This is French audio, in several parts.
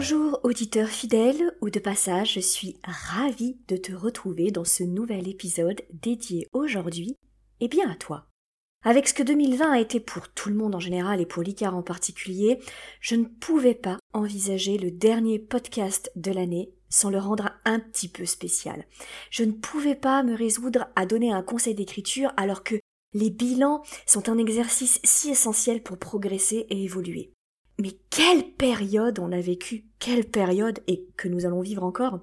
Bonjour auditeur fidèle ou de passage, je suis ravie de te retrouver dans ce nouvel épisode dédié aujourd'hui et bien à toi. Avec ce que 2020 a été pour tout le monde en général et pour l'ICAR en particulier, je ne pouvais pas envisager le dernier podcast de l'année sans le rendre un petit peu spécial. Je ne pouvais pas me résoudre à donner un conseil d'écriture alors que les bilans sont un exercice si essentiel pour progresser et évoluer. Mais quelle période on a vécu, quelle période et que nous allons vivre encore.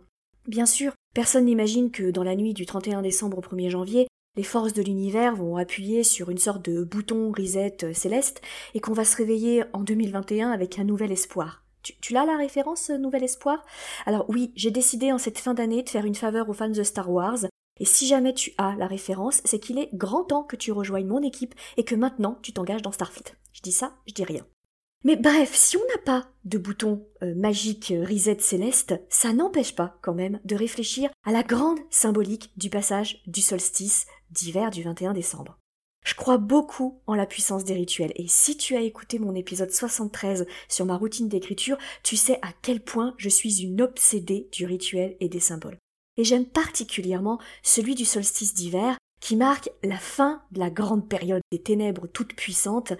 Bien sûr, personne n'imagine que dans la nuit du 31 décembre au 1er janvier, les forces de l'univers vont appuyer sur une sorte de bouton reset céleste et qu'on va se réveiller en 2021 avec un nouvel espoir. Tu, tu l'as la référence Nouvel Espoir? Alors oui, j'ai décidé en cette fin d'année de faire une faveur aux fans de Star Wars. Et si jamais tu as la référence, c'est qu'il est grand temps que tu rejoignes mon équipe et que maintenant tu t'engages dans Starfleet. Je dis ça, je dis rien. Mais bref, si on n'a pas de bouton euh, magique euh, reset céleste, ça n'empêche pas quand même de réfléchir à la grande symbolique du passage du solstice d'hiver du 21 décembre. Je crois beaucoup en la puissance des rituels et si tu as écouté mon épisode 73 sur ma routine d'écriture, tu sais à quel point je suis une obsédée du rituel et des symboles. Et j'aime particulièrement celui du solstice d'hiver qui marque la fin de la grande période des ténèbres toutes puissantes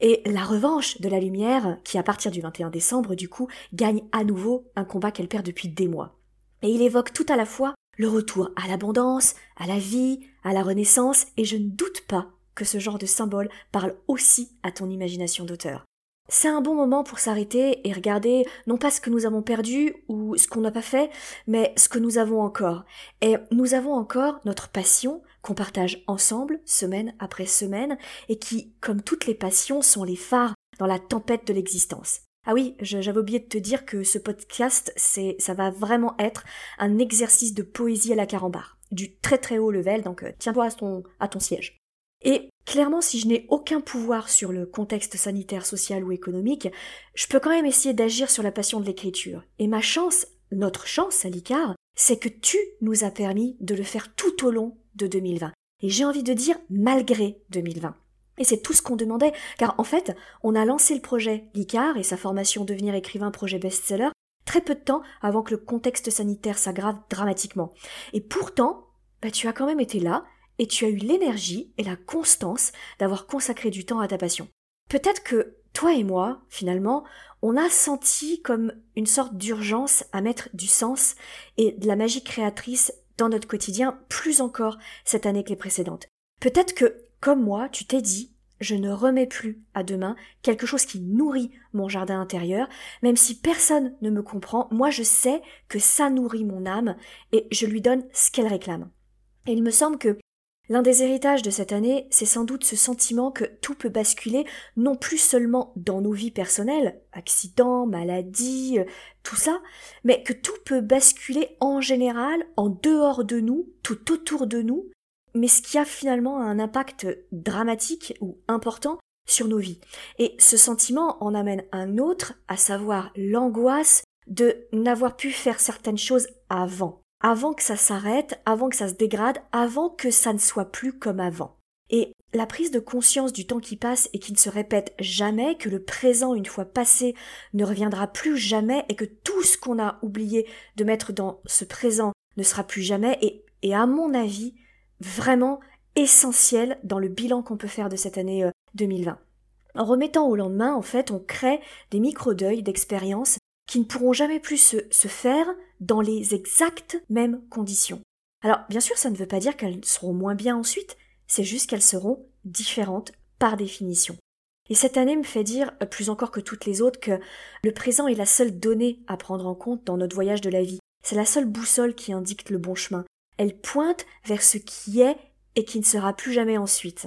et la revanche de la lumière, qui à partir du 21 décembre, du coup, gagne à nouveau un combat qu'elle perd depuis des mois. Et il évoque tout à la fois le retour à l'abondance, à la vie, à la renaissance, et je ne doute pas que ce genre de symbole parle aussi à ton imagination d'auteur. C'est un bon moment pour s'arrêter et regarder non pas ce que nous avons perdu ou ce qu'on n'a pas fait, mais ce que nous avons encore. Et nous avons encore notre passion qu'on partage ensemble, semaine après semaine, et qui, comme toutes les passions, sont les phares dans la tempête de l'existence. Ah oui, j'avais oublié de te dire que ce podcast, c'est, ça va vraiment être un exercice de poésie à la carambar, du très très haut level, donc euh, tiens-toi à ton, siège. Et clairement, si je n'ai aucun pouvoir sur le contexte sanitaire, social ou économique, je peux quand même essayer d'agir sur la passion de l'écriture. Et ma chance, notre chance à l'ICAR, c'est que tu nous as permis de le faire tout au long de 2020. Et j'ai envie de dire malgré 2020. Et c'est tout ce qu'on demandait, car en fait, on a lancé le projet l'ICAR et sa formation devenir écrivain projet best-seller très peu de temps avant que le contexte sanitaire s'aggrave dramatiquement. Et pourtant, bah, tu as quand même été là, et tu as eu l'énergie et la constance d'avoir consacré du temps à ta passion. Peut-être que toi et moi, finalement, on a senti comme une sorte d'urgence à mettre du sens et de la magie créatrice dans notre quotidien, plus encore cette année que les précédentes. Peut-être que, comme moi, tu t'es dit, je ne remets plus à demain quelque chose qui nourrit mon jardin intérieur, même si personne ne me comprend, moi je sais que ça nourrit mon âme et je lui donne ce qu'elle réclame. Et il me semble que L'un des héritages de cette année, c'est sans doute ce sentiment que tout peut basculer, non plus seulement dans nos vies personnelles, accidents, maladies, euh, tout ça, mais que tout peut basculer en général, en dehors de nous, tout autour de nous, mais ce qui a finalement un impact dramatique ou important sur nos vies. Et ce sentiment en amène un autre, à savoir l'angoisse de n'avoir pu faire certaines choses avant avant que ça s'arrête, avant que ça se dégrade, avant que ça ne soit plus comme avant. Et la prise de conscience du temps qui passe et qui ne se répète jamais, que le présent, une fois passé, ne reviendra plus jamais et que tout ce qu'on a oublié de mettre dans ce présent ne sera plus jamais et, et à mon avis, vraiment essentiel dans le bilan qu'on peut faire de cette année 2020. Euh, en remettant au lendemain, en fait, on crée des micro-deuils d'expériences qui ne pourront jamais plus se, faire dans les exactes mêmes conditions. Alors, bien sûr, ça ne veut pas dire qu'elles seront moins bien ensuite, c'est juste qu'elles seront différentes par définition. Et cette année me fait dire, euh, plus encore que toutes les autres, que le présent est la seule donnée à prendre en compte dans notre voyage de la vie. C'est la seule boussole qui indique le bon chemin. Elle pointe vers ce qui est et qui ne sera plus jamais ensuite.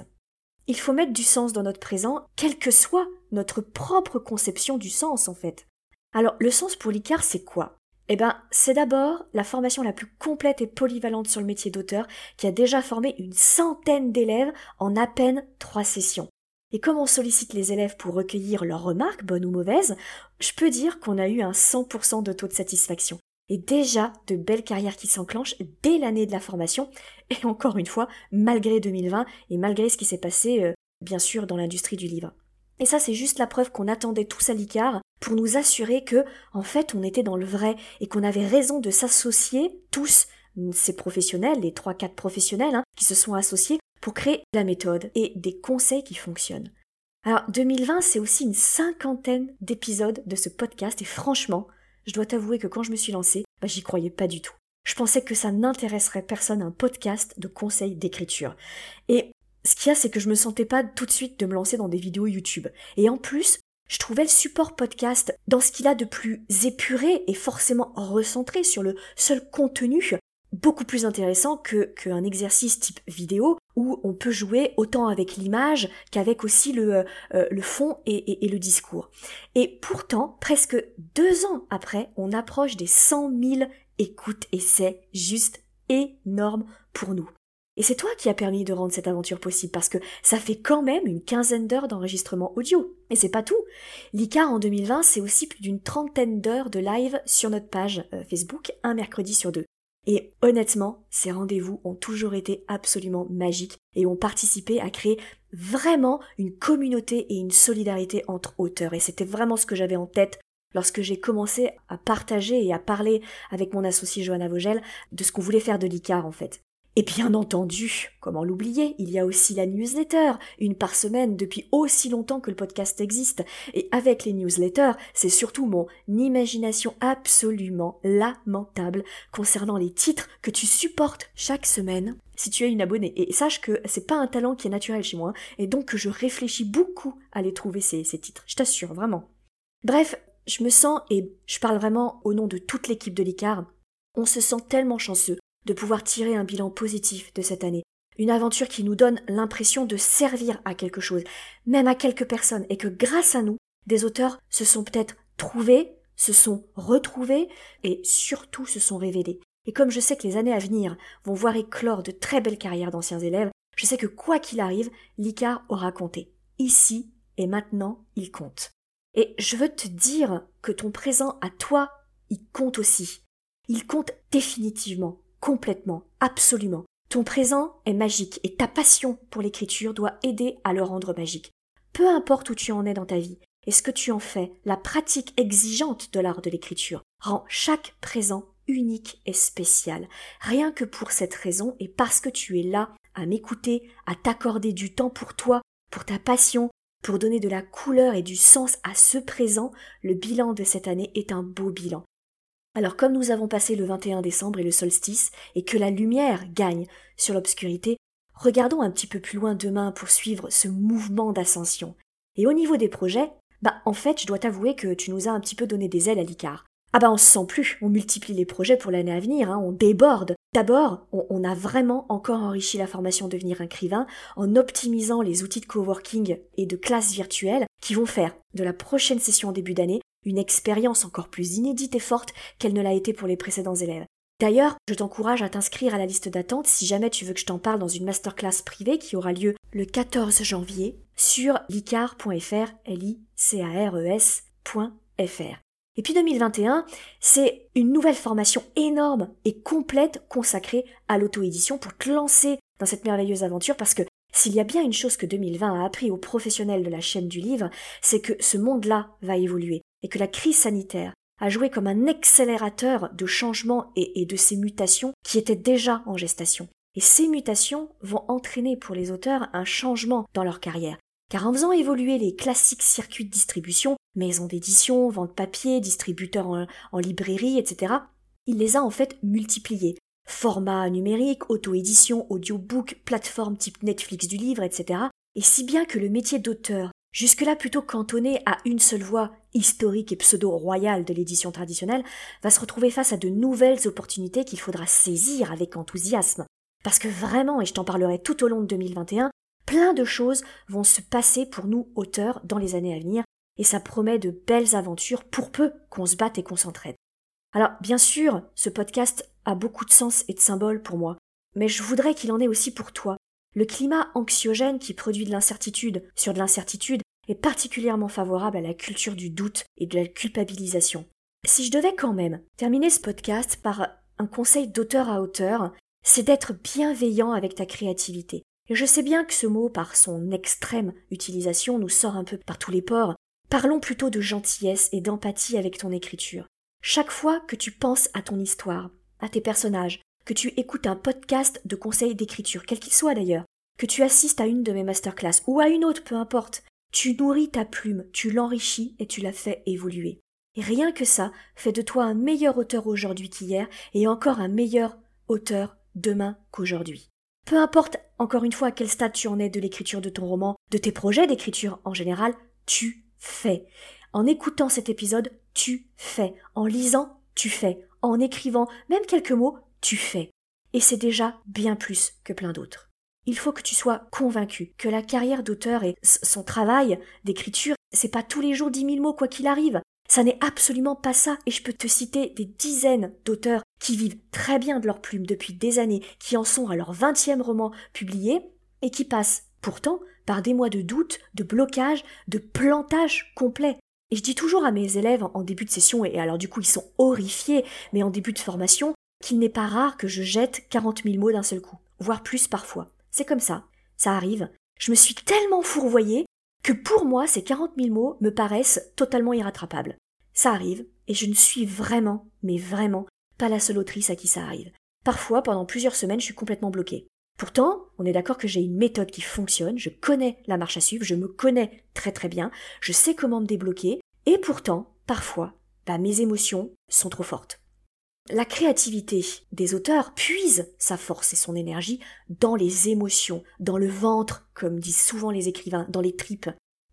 Il faut mettre du sens dans notre présent, quelle que soit notre propre conception du sens en fait. Alors, le sens pour l'Icar, c'est quoi? Eh ben, c'est d'abord la formation la plus complète et polyvalente sur le métier d'auteur qui a déjà formé une centaine d'élèves en à peine trois sessions. Et comme on sollicite les élèves pour recueillir leurs remarques, bonnes ou mauvaises, je peux dire qu'on a eu un 100% de taux de satisfaction. Et déjà de belles carrières qui s'enclenchent dès l'année de la formation, et encore une fois, malgré 2020 et malgré ce qui s'est passé, euh, bien sûr, dans l'industrie du livre. Et ça, c'est juste la preuve qu'on attendait tous à l'ICAR pour nous assurer que, en fait, on était dans le vrai et qu'on avait raison de s'associer tous, ces professionnels, les trois, quatre professionnels, hein, qui se sont associés pour créer la méthode et des conseils qui fonctionnent. Alors, 2020, c'est aussi une cinquantaine d'épisodes de ce podcast et franchement, je dois t'avouer que quand je me suis lancée, bah, j'y croyais pas du tout. Je pensais que ça n'intéresserait personne un podcast de conseils d'écriture. Et ce qu'il y a, c'est que je me sentais pas tout de suite de me lancer dans des vidéos YouTube. Et en plus, je trouvais le support podcast dans ce qu'il a de plus épuré et forcément recentré sur le seul contenu beaucoup plus intéressant que qu'un exercice type vidéo où on peut jouer autant avec l'image qu'avec aussi le, euh, le fond et, et, le discours. Et pourtant, presque deux ans après, on approche des 100 000 écoutes et c'est juste énorme pour nous. Et c'est toi qui as permis de rendre cette aventure possible parce que ça fait quand même une quinzaine d'heures d'enregistrement audio. Et c'est pas tout. L'ICAR en 2020, c'est aussi plus d'une trentaine d'heures de live sur notre page euh, Facebook, un mercredi sur deux. Et honnêtement, ces rendez-vous ont toujours été absolument magiques et ont participé à créer vraiment une communauté et une solidarité entre auteurs. Et c'était vraiment ce que j'avais en tête lorsque j'ai commencé à partager et à parler avec mon associé Johanna Vogel de ce qu'on voulait faire de l'ICAR en fait. Et bien entendu, comment l'oublier, il y a aussi la newsletter, une par semaine depuis aussi longtemps que le podcast existe. Et avec les newsletters, c'est surtout mon imagination absolument lamentable concernant les titres que tu supportes chaque semaine si tu es une abonnée. Et sache que c'est pas un talent qui est naturel chez moi, et donc que je réfléchis beaucoup à les trouver ces, ces titres. Je t'assure, vraiment. Bref, je me sens, et je parle vraiment au nom de toute l'équipe de l'ICAR, on se sent tellement chanceux de pouvoir tirer un bilan positif de cette année. Une aventure qui nous donne l'impression de servir à quelque chose, même à quelques personnes, et que grâce à nous, des auteurs se sont peut-être trouvés, se sont retrouvés, et surtout se sont révélés. Et comme je sais que les années à venir vont voir éclore de très belles carrières d'anciens élèves, je sais que quoi qu'il arrive, l'ICAR aura compté. Ici et maintenant, il compte. Et je veux te dire que ton présent à toi, il compte aussi. Il compte définitivement complètement, absolument. Ton présent est magique et ta passion pour l'écriture doit aider à le rendre magique. Peu importe où tu en es dans ta vie et ce que tu en fais, la pratique exigeante de l'art de l'écriture rend chaque présent unique et spécial. Rien que pour cette raison et parce que tu es là à m'écouter, à t'accorder du temps pour toi, pour ta passion, pour donner de la couleur et du sens à ce présent, le bilan de cette année est un beau bilan. Alors comme nous avons passé le 21 décembre et le solstice, et que la lumière gagne sur l'obscurité, regardons un petit peu plus loin demain pour suivre ce mouvement d'ascension. Et au niveau des projets, bah en fait je dois t'avouer que tu nous as un petit peu donné des ailes à l'Icar. Ah bah on se sent plus, on multiplie les projets pour l'année à venir, hein, on déborde. D'abord, on, a vraiment encore enrichi la formation devenir écrivain en optimisant les outils de coworking et de classes virtuelles qui vont faire de la prochaine session début d'année une expérience encore plus inédite et forte qu'elle ne l'a été pour les précédents élèves. D'ailleurs, je t'encourage à t'inscrire à la liste d'attente si jamais tu veux que je t'en parle dans une masterclass privée qui aura lieu le 14 janvier sur licar.fr, l i c a r e. Et puis 2021, c'est une nouvelle formation énorme et complète consacrée à l'auto-édition pour te lancer dans cette merveilleuse aventure parce que s'il y a bien une chose que 2020 a appris aux professionnels de la chaîne du livre, c'est que ce monde-là va évoluer et que la crise sanitaire a joué comme un accélérateur de changements et, de ces mutations qui étaient déjà en gestation. Et ces mutations vont entraîner pour les auteurs un changement dans leur carrière. Car en faisant évoluer les classiques circuits de distribution, maisons d'édition, vente papier, distributeurs en, en librairie, etc., il les a en fait multipliés. Format numérique, auto-édition, audiobook, plateforme type Netflix du livre, etc. Et si bien que le métier d'auteur jusque-là plutôt cantonné à une seule voie historique et pseudo-royale de l'édition traditionnelle, va se retrouver face à de nouvelles opportunités qu'il faudra saisir avec enthousiasme. Parce que vraiment, et je t'en parlerai tout au long de 2021, plein de choses vont se passer pour nous auteurs dans les années à venir, et ça promet de belles aventures pour peu qu'on se batte et qu'on s'entraide. Alors, bien sûr, ce podcast a beaucoup de sens et de symboles pour moi, mais je voudrais qu'il en ait aussi pour toi. Le climat anxiogène qui produit de l'incertitude sur de l'incertitude est particulièrement favorable à la culture du doute et de la culpabilisation. Si je devais quand même terminer ce podcast par un conseil d'auteur à auteur, c'est d'être bienveillant avec ta créativité. Et je sais bien que ce mot, par son extrême utilisation, nous sort un peu par tous les pores. Parlons plutôt de gentillesse et d'empathie avec ton écriture. Chaque fois que tu penses à ton histoire, à tes personnages, que tu écoutes un podcast de conseils d'écriture, quel qu'il soit d'ailleurs, que tu assistes à une de mes masterclass ou à une autre, peu importe, tu nourris ta plume, tu l'enrichis et tu la fais évoluer. Rien que ça fait de toi un meilleur auteur aujourd'hui qu'hier et encore un meilleur auteur demain qu'aujourd'hui. Peu importe encore une fois à quel stade tu en es de l'écriture de ton roman, de tes projets d'écriture en général, tu fais. En écoutant cet épisode, tu fais. En lisant, tu fais. En écrivant même quelques mots, tu fais. Et c'est déjà bien plus que plein d'autres. Il faut que tu sois convaincu que la carrière d'auteur et son travail d'écriture, c'est pas tous les jours dix mille mots quoi qu'il arrive. Ça n'est absolument pas ça, et je peux te citer des dizaines d'auteurs qui vivent très bien de leur plume depuis des années, qui en sont à leur vingtième roman publié, et qui passent pourtant par des mois de doute, de blocage, de plantage complet. Et je dis toujours à mes élèves en début de session, et alors du coup ils sont horrifiés, mais en début de formation, qu'il n'est pas rare que je jette quarante mille mots d'un seul coup, voire plus parfois. C'est comme ça, ça arrive. Je me suis tellement fourvoyée que pour moi, ces 40 000 mots me paraissent totalement irrattrapables. Ça arrive, et je ne suis vraiment, mais vraiment, pas la seule autrice à qui ça arrive. Parfois, pendant plusieurs semaines, je suis complètement bloquée. Pourtant, on est d'accord que j'ai une méthode qui fonctionne, je connais la marche à suivre, je me connais très très bien, je sais comment me débloquer, et pourtant, parfois, bah, mes émotions sont trop fortes. La créativité des auteurs puise sa force et son énergie dans les émotions, dans le ventre, comme disent souvent les écrivains, dans les tripes.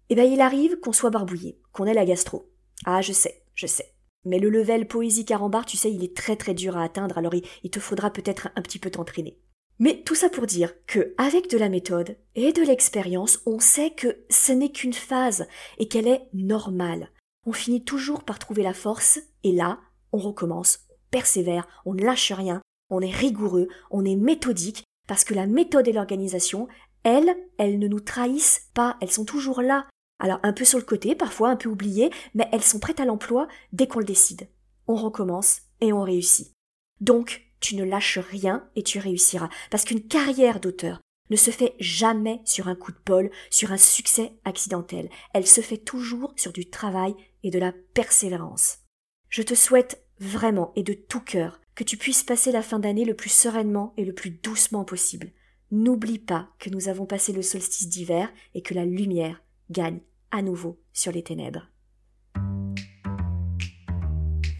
Eh bien, il arrive qu'on soit barbouillé, qu'on ait la gastro. Ah, je sais, je sais. Mais le level poésie carambar, tu sais, il est très très dur à atteindre, alors il, te faudra peut-être un petit peu t'entraîner. Mais tout ça pour dire que, avec de la méthode et de l'expérience, on sait que ce n'est qu'une phase et qu'elle est normale. On finit toujours par trouver la force et là, on recommence, persévère, on ne lâche rien, on est rigoureux, on est méthodique, parce que la méthode et l'organisation, elles, elles ne nous trahissent pas, elles sont toujours là. Alors un peu sur le côté, parfois un peu oubliées, mais elles sont prêtes à l'emploi dès qu'on le décide. On recommence et on réussit. Donc, tu ne lâches rien et tu réussiras, parce qu'une carrière d'auteur ne se fait jamais sur un coup de bol, sur un succès accidentel. Elle se fait toujours sur du travail et de la persévérance. Je te souhaite vraiment et de tout cœur, que tu puisses passer la fin d'année le plus sereinement et le plus doucement possible. N'oublie pas que nous avons passé le solstice d'hiver et que la lumière gagne à nouveau sur les ténèbres.